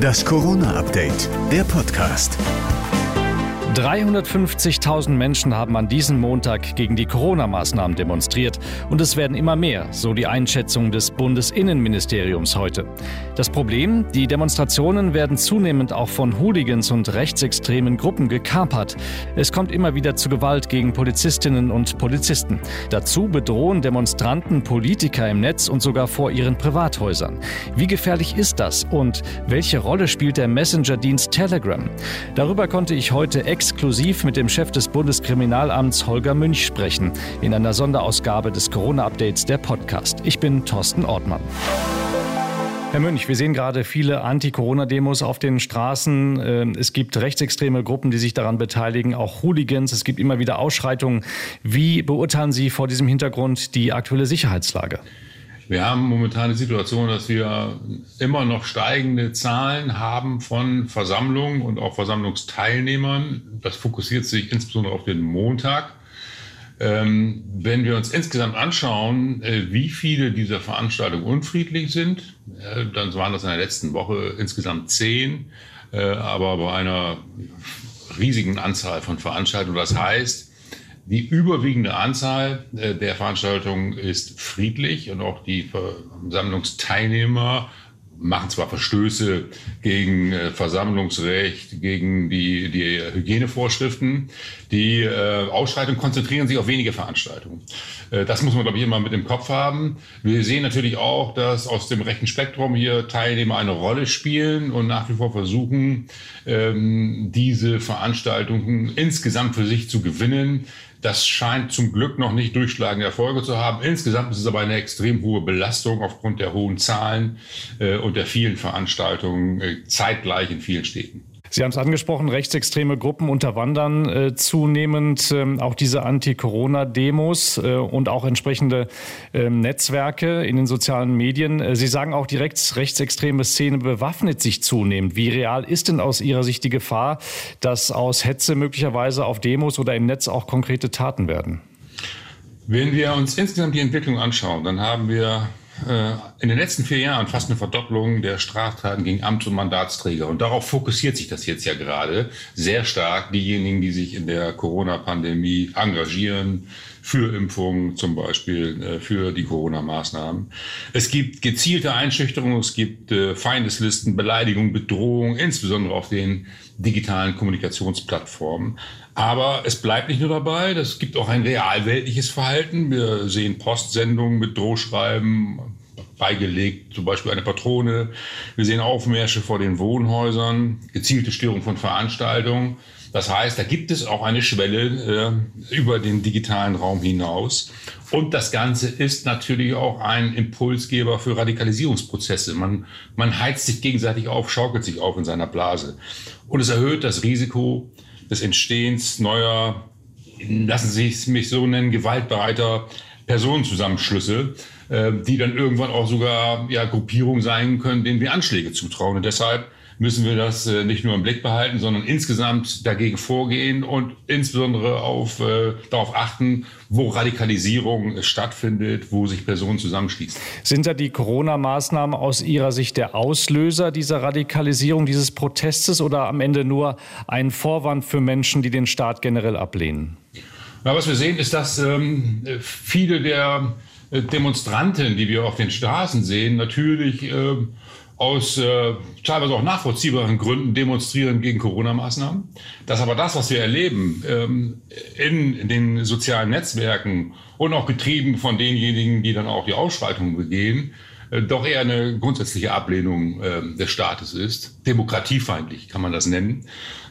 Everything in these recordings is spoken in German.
Das Corona-Update, der Podcast. 350.000 Menschen haben an diesem Montag gegen die Corona-Maßnahmen demonstriert und es werden immer mehr, so die Einschätzung des Bundesinnenministeriums heute. Das Problem, die Demonstrationen werden zunehmend auch von Hooligans und rechtsextremen Gruppen gekapert. Es kommt immer wieder zu Gewalt gegen Polizistinnen und Polizisten. Dazu bedrohen Demonstranten Politiker im Netz und sogar vor ihren Privathäusern. Wie gefährlich ist das und welche Rolle spielt der Messenger-Dienst Telegram? Darüber konnte ich heute exklusiv mit dem Chef des Bundeskriminalamts Holger Münch sprechen in einer Sonderausgabe des Corona-Updates der Podcast. Ich bin Thorsten Ortmann. Herr Münch, wir sehen gerade viele Anti-Corona-Demos auf den Straßen. Ähm, es gibt rechtsextreme Gruppen, die sich daran beteiligen, auch Hooligans. Es gibt immer wieder Ausschreitungen. Wie beurteilen Sie vor diesem Hintergrund die aktuelle Sicherheitslage? Wir haben momentan die Situation, dass wir immer noch steigende Zahlen haben von Versammlungen und auch Versammlungsteilnehmern. Das fokussiert sich insbesondere auf den Montag. Ähm, wenn wir uns insgesamt anschauen, äh, wie viele dieser Veranstaltungen unfriedlich sind, äh, dann waren das in der letzten Woche insgesamt zehn, äh, aber bei einer riesigen Anzahl von Veranstaltungen. Das heißt, die überwiegende Anzahl äh, der Veranstaltungen ist friedlich und auch die Versammlungsteilnehmer machen zwar Verstöße gegen äh, Versammlungsrecht, gegen die, die Hygienevorschriften. Die äh, Ausschreitungen konzentrieren sich auf wenige Veranstaltungen. Das muss man, glaube ich, immer mit im Kopf haben. Wir sehen natürlich auch, dass aus dem rechten Spektrum hier Teilnehmer eine Rolle spielen und nach wie vor versuchen, ähm, diese Veranstaltungen insgesamt für sich zu gewinnen. Das scheint zum Glück noch nicht durchschlagende Erfolge zu haben. Insgesamt ist es aber eine extrem hohe Belastung aufgrund der hohen Zahlen äh, und der vielen Veranstaltungen äh, zeitgleich in vielen Städten. Sie haben es angesprochen, rechtsextreme Gruppen unterwandern äh, zunehmend äh, auch diese Anti-Corona-Demos äh, und auch entsprechende ähm, Netzwerke in den sozialen Medien. Äh, Sie sagen auch, die rechts rechtsextreme Szene bewaffnet sich zunehmend. Wie real ist denn aus Ihrer Sicht die Gefahr, dass aus Hetze möglicherweise auf Demos oder im Netz auch konkrete Taten werden? Wenn wir uns insgesamt die Entwicklung anschauen, dann haben wir in den letzten vier Jahren fast eine Verdopplung der Straftaten gegen Amts- und Mandatsträger. Und darauf fokussiert sich das jetzt ja gerade sehr stark. Diejenigen, die sich in der Corona-Pandemie engagieren, für Impfungen zum Beispiel, äh, für die Corona-Maßnahmen. Es gibt gezielte Einschüchterungen, es gibt äh, Feindeslisten, Beleidigung, Bedrohung, insbesondere auf den digitalen Kommunikationsplattformen. Aber es bleibt nicht nur dabei, es gibt auch ein realweltliches Verhalten. Wir sehen Postsendungen mit Drohschreiben, beigelegt, zum Beispiel eine Patrone. Wir sehen Aufmärsche vor den Wohnhäusern, gezielte Störung von Veranstaltungen. Das heißt, da gibt es auch eine Schwelle äh, über den digitalen Raum hinaus. Und das Ganze ist natürlich auch ein Impulsgeber für Radikalisierungsprozesse. Man, man heizt sich gegenseitig auf, schaukelt sich auf in seiner Blase. Und es erhöht das Risiko des Entstehens neuer, lassen Sie es mich so nennen, gewaltbereiter Personenzusammenschlüsse, äh, die dann irgendwann auch sogar ja, Gruppierungen sein können, denen wir Anschläge zutrauen. Und deshalb müssen wir das äh, nicht nur im Blick behalten, sondern insgesamt dagegen vorgehen und insbesondere auf, äh, darauf achten, wo Radikalisierung stattfindet, wo sich Personen zusammenschließen. Sind da die Corona-Maßnahmen aus Ihrer Sicht der Auslöser dieser Radikalisierung, dieses Protestes oder am Ende nur ein Vorwand für Menschen, die den Staat generell ablehnen? Ja, was wir sehen, ist, dass ähm, viele der äh, Demonstranten, die wir auf den Straßen sehen, natürlich äh, aus äh, teilweise auch nachvollziehbaren Gründen demonstrieren gegen Corona-Maßnahmen. Dass aber das, was wir erleben ähm, in, den sozialen Netzwerken und auch getrieben von denjenigen, die dann auch die Ausschreitungen begehen, doch eher eine grundsätzliche Ablehnung äh, des Staates ist. Demokratiefeindlich kann man das nennen.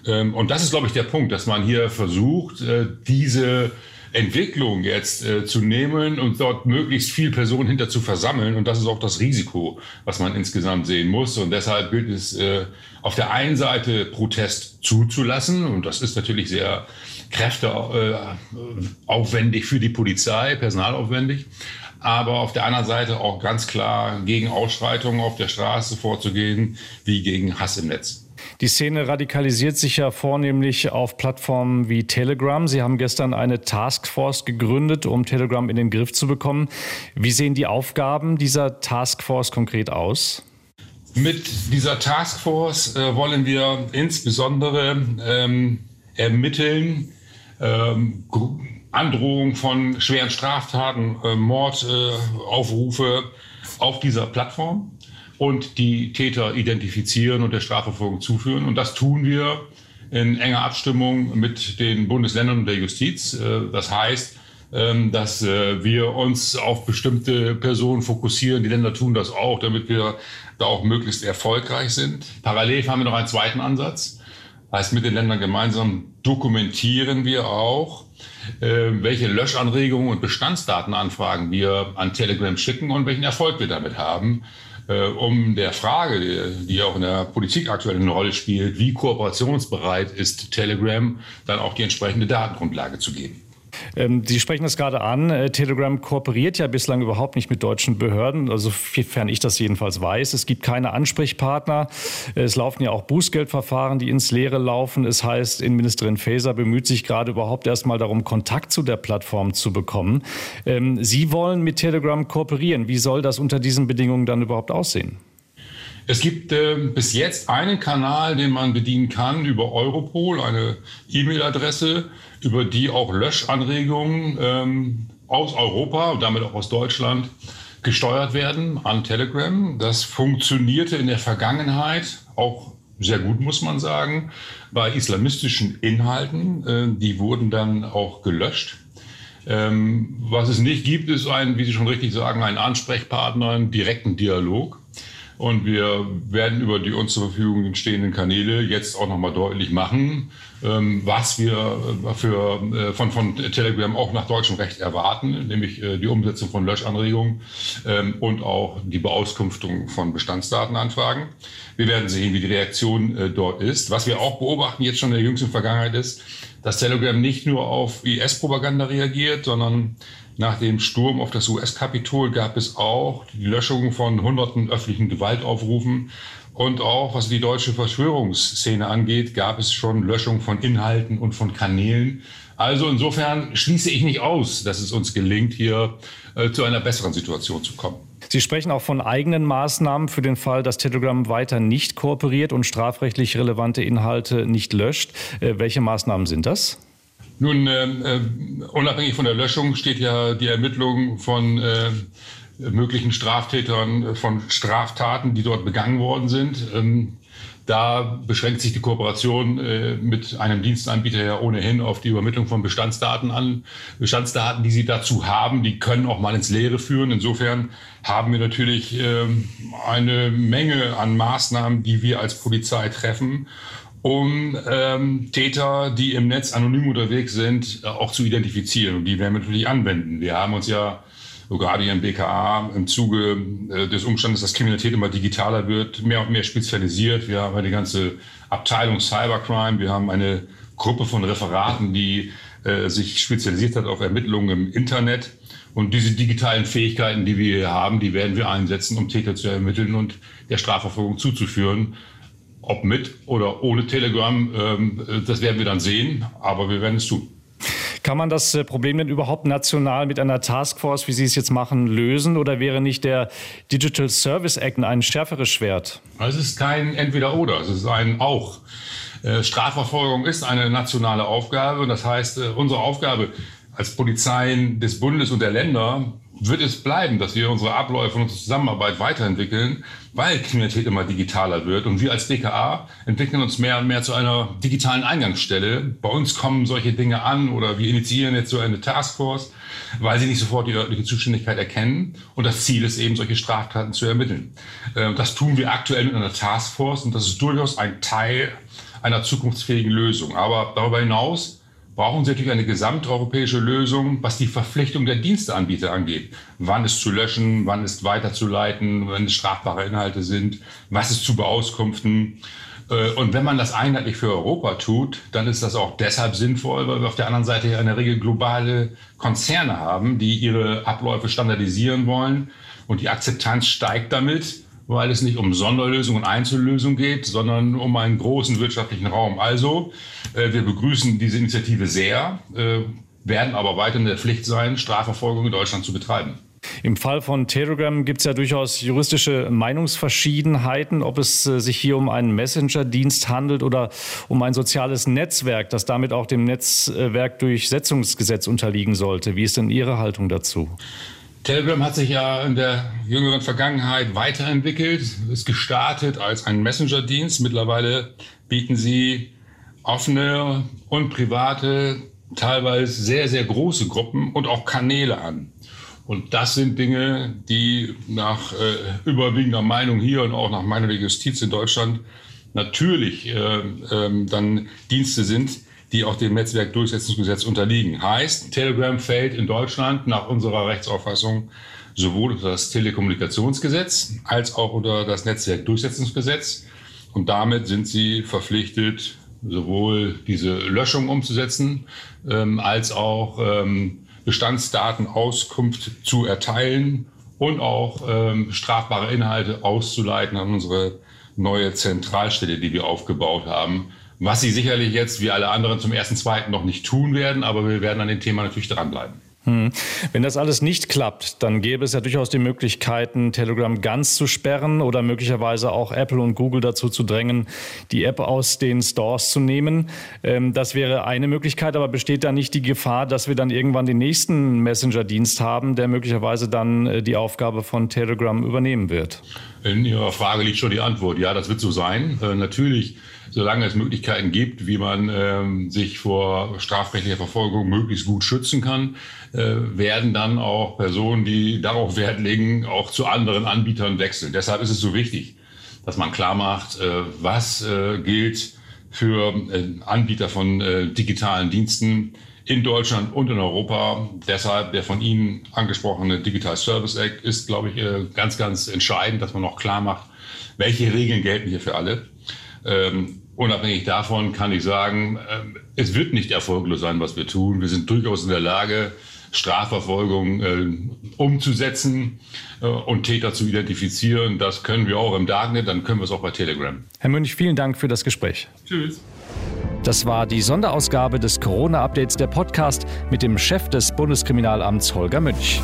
Ähm, und das ist, glaube ich, der Punkt, dass man hier versucht, äh, diese Entwicklung jetzt äh, zu nehmen und dort möglichst viel Personen hinter zu versammeln. Und das ist auch das Risiko, was man insgesamt sehen muss. Und deshalb gilt es äh, auf der einen Seite Protest zuzulassen. Und das ist natürlich sehr kräfteaufwendig äh, für die Polizei, personalaufwendig aber auf der anderen Seite auch ganz klar gegen Ausschreitungen auf der Straße vorzugehen, wie gegen Hass im Netz. Die Szene radikalisiert sich ja vornehmlich auf Plattformen wie Telegram. Sie haben gestern eine Taskforce gegründet, um Telegram in den Griff zu bekommen. Wie sehen die Aufgaben dieser Taskforce konkret aus? Mit dieser Taskforce äh, wollen wir insbesondere ähm, ermitteln, ähm, Androhung von schweren Straftaten, äh, Mordaufrufe äh, auf dieser Plattform und die Täter identifizieren und der Strafverfolgung zuführen. Und das tun wir in enger Abstimmung mit den Bundesländern und der Justiz. Äh, das heißt, ähm, dass äh, wir uns auf bestimmte Personen fokussieren. Die Länder tun das auch, damit wir da auch möglichst erfolgreich sind. Parallel haben wir noch einen zweiten Ansatz. Heißt, mit den Ländern gemeinsam dokumentieren wir auch, äh, welche Löschanregungen und Bestandsdatenanfragen wir an Telegram schicken und welchen Erfolg wir damit haben, äh, um der Frage, die auch in der Politik aktuell eine Rolle spielt, wie kooperationsbereit ist Telegram, dann auch die entsprechende Datengrundlage zu geben. Ähm, Sie sprechen das gerade an. Äh, Telegram kooperiert ja bislang überhaupt nicht mit deutschen Behörden, also sofern ich das jedenfalls weiß. Es gibt keine Ansprechpartner. Es laufen ja auch Bußgeldverfahren, die ins Leere laufen. Es heißt, Innenministerin Faeser bemüht sich gerade überhaupt erst mal darum, Kontakt zu der Plattform zu bekommen. Ähm, Sie wollen mit Telegram kooperieren. Wie soll das unter diesen Bedingungen dann überhaupt aussehen? Es gibt äh, bis jetzt einen Kanal, den man bedienen kann über Europol, eine E-Mail-Adresse, über die auch Löschanregungen ähm, aus Europa und damit auch aus Deutschland gesteuert werden an Telegram. Das funktionierte in der Vergangenheit auch sehr gut, muss man sagen, bei islamistischen Inhalten. Äh, die wurden dann auch gelöscht. Ähm, was es nicht gibt, ist ein, wie Sie schon richtig sagen, ein Ansprechpartner, einen direkten Dialog. Und wir werden über die uns zur Verfügung stehenden Kanäle jetzt auch nochmal deutlich machen, ähm, was wir äh, für, äh, von, von Telegram auch nach deutschem Recht erwarten, nämlich äh, die Umsetzung von Löschanregungen ähm, und auch die Beauskunftung von Bestandsdatenanfragen. Wir werden sehen, wie die Reaktion dort ist. Was wir auch beobachten jetzt schon in der jüngsten Vergangenheit ist, dass Telegram nicht nur auf IS-Propaganda reagiert, sondern nach dem Sturm auf das US-Kapitol gab es auch die Löschung von hunderten öffentlichen Gewaltaufrufen. Und auch was die deutsche Verschwörungsszene angeht, gab es schon Löschung von Inhalten und von Kanälen. Also insofern schließe ich nicht aus, dass es uns gelingt, hier äh, zu einer besseren Situation zu kommen. Sie sprechen auch von eigenen Maßnahmen für den Fall, dass Telegram weiter nicht kooperiert und strafrechtlich relevante Inhalte nicht löscht. Äh, welche Maßnahmen sind das? Nun, äh, äh, unabhängig von der Löschung steht ja die Ermittlung von äh, möglichen Straftätern, von Straftaten, die dort begangen worden sind. Ähm, da beschränkt sich die Kooperation äh, mit einem Dienstanbieter ja ohnehin auf die Übermittlung von Bestandsdaten an. Bestandsdaten, die Sie dazu haben, die können auch mal ins Leere führen. Insofern haben wir natürlich äh, eine Menge an Maßnahmen, die wir als Polizei treffen um ähm, Täter, die im Netz anonym unterwegs sind, äh, auch zu identifizieren. Und die werden wir natürlich anwenden. Wir haben uns ja gerade im BKA im Zuge äh, des Umstandes, dass Kriminalität immer digitaler wird, mehr und mehr spezialisiert. Wir haben eine ganze Abteilung Cybercrime. Wir haben eine Gruppe von Referaten, die äh, sich spezialisiert hat auf Ermittlungen im Internet. Und diese digitalen Fähigkeiten, die wir hier haben, die werden wir einsetzen, um Täter zu ermitteln und der Strafverfolgung zuzuführen. Ob mit oder ohne Telegram, ähm, das werden wir dann sehen, aber wir werden es tun. Kann man das äh, Problem denn überhaupt national mit einer Taskforce, wie Sie es jetzt machen, lösen? Oder wäre nicht der Digital Service Act ein schärferes Schwert? Es ist kein Entweder-Oder, es ist ein Auch. Äh, Strafverfolgung ist eine nationale Aufgabe das heißt, äh, unsere Aufgabe als Polizeien des Bundes und der Länder wird es bleiben, dass wir unsere Abläufe und unsere Zusammenarbeit weiterentwickeln, weil Kriminalität immer digitaler wird. Und wir als BKA entwickeln uns mehr und mehr zu einer digitalen Eingangsstelle. Bei uns kommen solche Dinge an oder wir initiieren jetzt so eine Taskforce, weil sie nicht sofort die örtliche Zuständigkeit erkennen. Und das Ziel ist eben, solche Straftaten zu ermitteln. Ähm, das tun wir aktuell mit einer Taskforce und das ist durchaus ein Teil einer zukunftsfähigen Lösung. Aber darüber hinaus brauchen Sie natürlich eine gesamteuropäische Lösung, was die Verpflichtung der Diensteanbieter angeht. Wann ist zu löschen, wann ist weiterzuleiten, wenn es strafbare Inhalte sind, was ist zu beauskunften. Äh, und wenn man das einheitlich für Europa tut, dann ist das auch deshalb sinnvoll, weil wir auf der anderen Seite ja in der Regel globale Konzerne haben, die ihre Abläufe standardisieren wollen. Und die Akzeptanz steigt damit weil es nicht um Sonderlösungen und Einzellösungen geht, sondern um einen großen wirtschaftlichen Raum. Also, äh, wir begrüßen diese Initiative sehr, äh, werden aber weiter in der Pflicht sein, Strafverfolgung in Deutschland zu betreiben. Im Fall von Telegram gibt es ja durchaus juristische Meinungsverschiedenheiten, ob es äh, sich hier um einen Messenger-Dienst handelt oder um ein soziales Netzwerk, das damit auch dem Netzwerkdurchsetzungsgesetz unterliegen sollte. Wie ist denn Ihre Haltung dazu? Telegram hat sich ja in der jüngeren Vergangenheit weiterentwickelt, ist gestartet als ein Messenger-Dienst. Mittlerweile bieten sie offene und private, teilweise sehr, sehr große Gruppen und auch Kanäle an. Und das sind Dinge, die nach äh, überwiegender Meinung hier und auch nach Meinung der Justiz in Deutschland natürlich äh, äh, dann Dienste sind, die auch dem Netzwerkdurchsetzungsgesetz unterliegen. Heißt, Telegram fällt in Deutschland nach unserer Rechtsauffassung sowohl unter das Telekommunikationsgesetz als auch unter das Netzwerkdurchsetzungsgesetz. Und damit sind sie verpflichtet, sowohl diese Löschung umzusetzen, ähm, als auch ähm, Bestandsdatenauskunft zu erteilen und auch ähm, strafbare Inhalte auszuleiten an unsere neue Zentralstelle, die wir aufgebaut haben, was sie sicherlich jetzt wie alle anderen zum ersten, zweiten noch nicht tun werden, aber wir werden an dem Thema natürlich dranbleiben. Hm. Wenn das alles nicht klappt, dann gäbe es ja durchaus die Möglichkeiten, Telegram ganz zu sperren oder möglicherweise auch Apple und Google dazu zu drängen, die App aus den Stores zu nehmen. Ähm, das wäre eine Möglichkeit, aber besteht da nicht die Gefahr, dass wir dann irgendwann den nächsten Messenger-Dienst haben, der möglicherweise dann äh, die Aufgabe von Telegram übernehmen wird? In Ihrer Frage liegt schon die Antwort. Ja, das wird so sein. Äh, natürlich solange es Möglichkeiten gibt, wie man ähm, sich vor strafrechtlicher Verfolgung möglichst gut schützen kann, äh, werden dann auch Personen, die darauf Wert legen, auch zu anderen Anbietern wechseln. Deshalb ist es so wichtig, dass man klar macht, äh, was äh, gilt für äh, Anbieter von äh, digitalen Diensten in Deutschland und in Europa. Deshalb der von Ihnen angesprochene Digital Service Act ist, glaube ich, äh, ganz, ganz entscheidend, dass man auch klar macht, welche Regeln gelten hier für alle. Ähm, Unabhängig davon kann ich sagen, ähm, es wird nicht erfolglos sein, was wir tun. Wir sind durchaus in der Lage, Strafverfolgung äh, umzusetzen äh, und Täter zu identifizieren. Das können wir auch im Darknet, dann können wir es auch bei Telegram. Herr Münch, vielen Dank für das Gespräch. Tschüss. Das war die Sonderausgabe des Corona-Updates der Podcast mit dem Chef des Bundeskriminalamts Holger Münch.